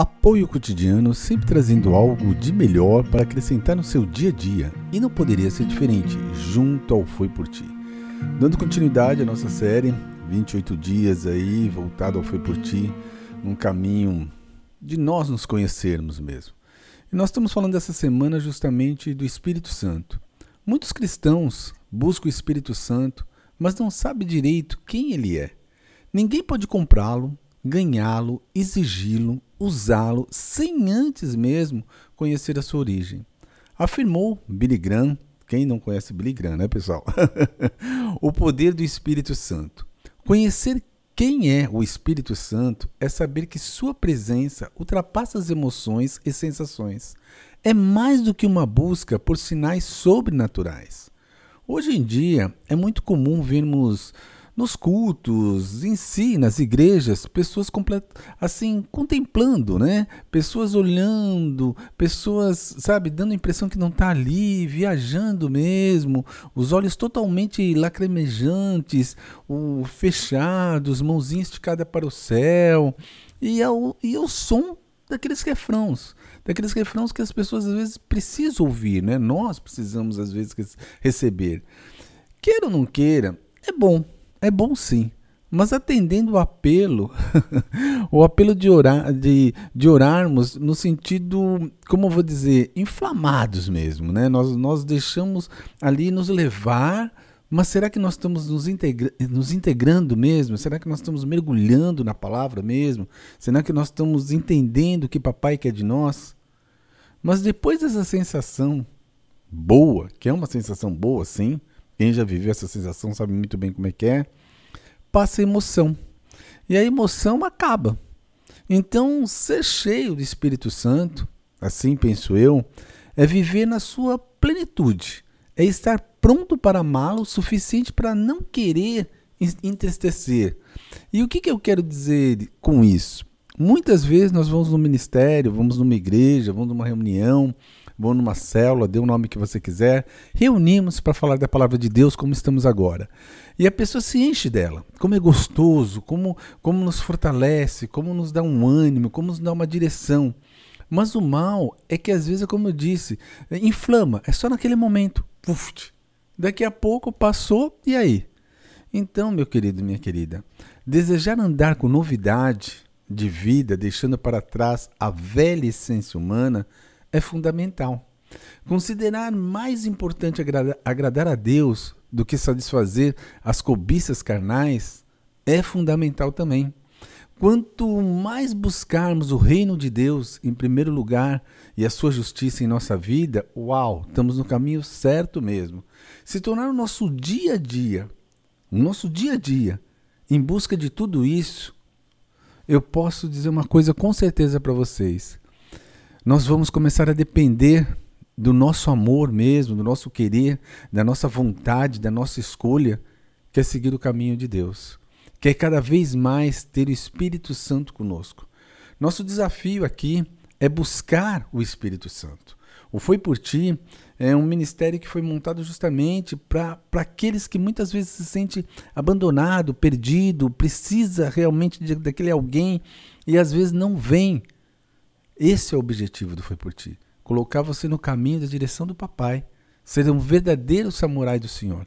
Apoio cotidiano sempre trazendo algo de melhor para acrescentar no seu dia a dia e não poderia ser diferente junto ao Foi por Ti. Dando continuidade à nossa série, 28 dias aí voltado ao Foi por Ti, num caminho de nós nos conhecermos mesmo. E nós estamos falando essa semana justamente do Espírito Santo. Muitos cristãos buscam o Espírito Santo, mas não sabem direito quem ele é. Ninguém pode comprá-lo, ganhá-lo, exigi-lo, usá-lo sem antes mesmo conhecer a sua origem. Afirmou Billy Graham, quem não conhece Billy Graham, né, pessoal? o poder do Espírito Santo. Conhecer quem é o Espírito Santo é saber que sua presença ultrapassa as emoções e sensações. É mais do que uma busca por sinais sobrenaturais. Hoje em dia é muito comum vermos nos cultos, em si, nas igrejas, pessoas assim contemplando, né? Pessoas olhando, pessoas, sabe, dando a impressão que não está ali, viajando mesmo, os olhos totalmente lacrimejantes, o fechados, mãozinha esticada para o céu, e é o, e é o som daqueles refrãos, daqueles refrãos que as pessoas às vezes precisam ouvir, né? Nós precisamos às vezes receber. Queira ou não queira, é bom é bom sim, mas atendendo o apelo, o apelo de, orar, de, de orarmos no sentido, como eu vou dizer, inflamados mesmo, né? Nós, nós deixamos ali nos levar, mas será que nós estamos nos, integra nos integrando mesmo? Será que nós estamos mergulhando na palavra mesmo? Será que nós estamos entendendo o que papai quer de nós? Mas depois dessa sensação boa, que é uma sensação boa, sim, quem já viveu essa sensação sabe muito bem como é que é. Passa emoção. E a emoção acaba. Então, ser cheio do Espírito Santo, assim penso eu, é viver na sua plenitude. É estar pronto para amá-lo o suficiente para não querer entristecer. E o que, que eu quero dizer com isso? Muitas vezes nós vamos no ministério, vamos numa igreja, vamos numa reunião, vão numa célula, dê o nome que você quiser, reunimos para falar da palavra de Deus como estamos agora. E a pessoa se enche dela. Como é gostoso, como, como nos fortalece, como nos dá um ânimo, como nos dá uma direção. Mas o mal é que às vezes, como eu disse, inflama, é só naquele momento. Puf, daqui a pouco passou e aí? Então, meu querido minha querida, desejar andar com novidade de vida, deixando para trás a velha essência humana, é fundamental. Considerar mais importante agradar, a Deus do que satisfazer as cobiças carnais é fundamental também. Quanto mais buscarmos o reino de Deus em primeiro lugar e a sua justiça em nossa vida, uau, estamos no caminho certo mesmo. Se tornar o nosso dia a dia, o nosso dia a dia, em busca de tudo isso, eu posso dizer uma coisa com certeza para vocês nós vamos começar a depender do nosso amor mesmo, do nosso querer, da nossa vontade, da nossa escolha, que é seguir o caminho de Deus. Que é cada vez mais ter o Espírito Santo conosco. Nosso desafio aqui é buscar o Espírito Santo. O Foi por Ti é um ministério que foi montado justamente para aqueles que muitas vezes se sente abandonado, perdido, precisa realmente de, daquele alguém e às vezes não vem esse é o objetivo do Foi Por Ti. Colocar você no caminho da direção do papai. Ser um verdadeiro samurai do Senhor.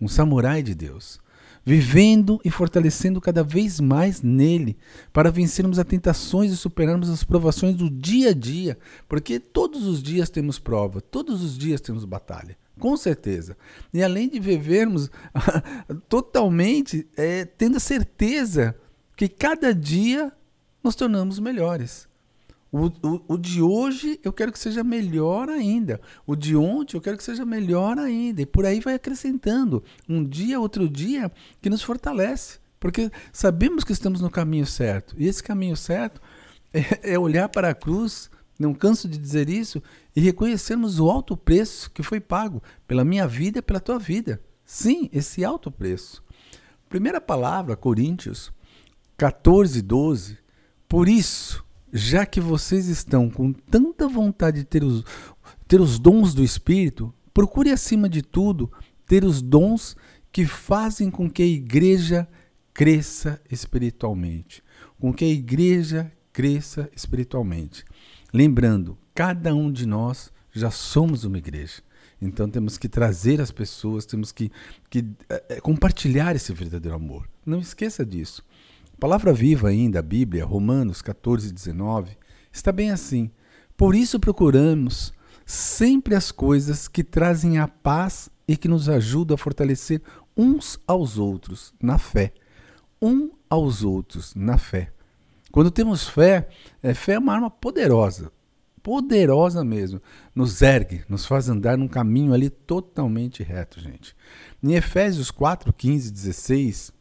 Um samurai de Deus. Vivendo e fortalecendo cada vez mais nele, para vencermos as tentações e superarmos as provações do dia a dia, porque todos os dias temos prova, todos os dias temos batalha, com certeza. E além de vivermos totalmente é, tendo a certeza que cada dia nos tornamos melhores. O, o, o, de hoje eu quero que seja melhor ainda. O de ontem eu quero que seja melhor ainda. E por aí vai acrescentando. Um dia, outro dia, que nos fortalece. Porque sabemos que estamos no caminho certo. E esse caminho certo é, é olhar para a cruz, não canso de dizer isso, e reconhecermos o alto preço que foi pago pela minha vida e pela tua vida. Sim, esse alto preço. Primeira palavra, Coríntios 14, 12. Por isso, já que vocês estão com tanta vontade de ter os, ter os dons do Espírito, procure acima de tudo ter os dons que fazem com que a igreja cresça espiritualmente, com que a igreja cresça espiritualmente. Lembrando, cada um de nós já somos uma igreja. Então temos que trazer as pessoas, temos que, que é, compartilhar esse verdadeiro amor. Não esqueça disso. A palavra viva ainda, a Bíblia, Romanos 14, 19, está bem assim. Por isso procuramos sempre as coisas que trazem a paz e que nos ajudam a fortalecer uns aos outros na fé. Um aos outros na fé. Quando temos fé, é, fé é uma arma poderosa poderosa mesmo. Nos ergue, nos faz andar num caminho ali totalmente reto, gente. Em Efésios 4, 15 16,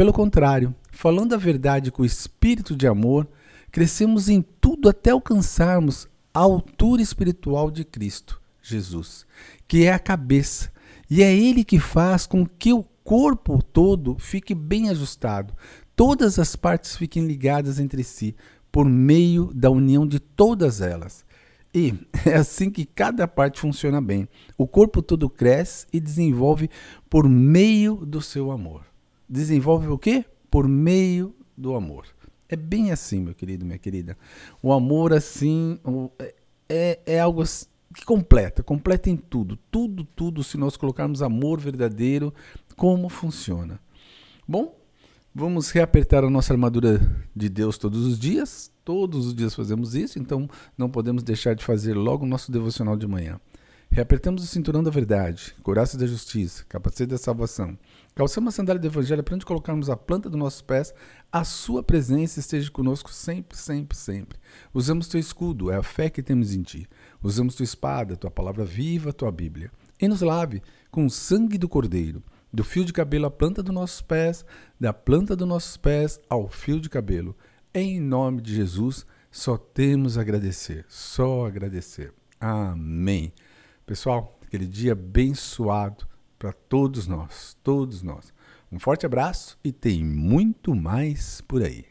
pelo contrário, falando a verdade com o espírito de amor, crescemos em tudo até alcançarmos a altura espiritual de Cristo, Jesus, que é a cabeça, e é Ele que faz com que o corpo todo fique bem ajustado, todas as partes fiquem ligadas entre si, por meio da união de todas elas. E é assim que cada parte funciona bem. O corpo todo cresce e desenvolve por meio do seu amor. Desenvolve o quê? Por meio do amor. É bem assim, meu querido, minha querida. O amor, assim, é, é, é algo que completa, completa em tudo. Tudo, tudo, se nós colocarmos amor verdadeiro, como funciona. Bom, Vamos reapertar a nossa armadura de Deus todos os dias. Todos os dias fazemos isso, então não podemos deixar de fazer logo o nosso devocional de manhã. Reapertamos o cinturão da verdade, coraça da justiça, capacete da salvação. Calçamos a sandália do evangelho para onde colocarmos a planta dos nossos pés, a sua presença esteja conosco sempre, sempre, sempre. Usamos teu escudo, é a fé que temos em ti. Usamos tua espada, tua palavra viva, tua Bíblia. E nos lave com o sangue do Cordeiro do fio de cabelo à planta dos nossos pés, da planta dos nossos pés ao fio de cabelo. Em nome de Jesus, só temos a agradecer, só agradecer. Amém. Pessoal, aquele dia abençoado para todos nós, todos nós. Um forte abraço e tem muito mais por aí.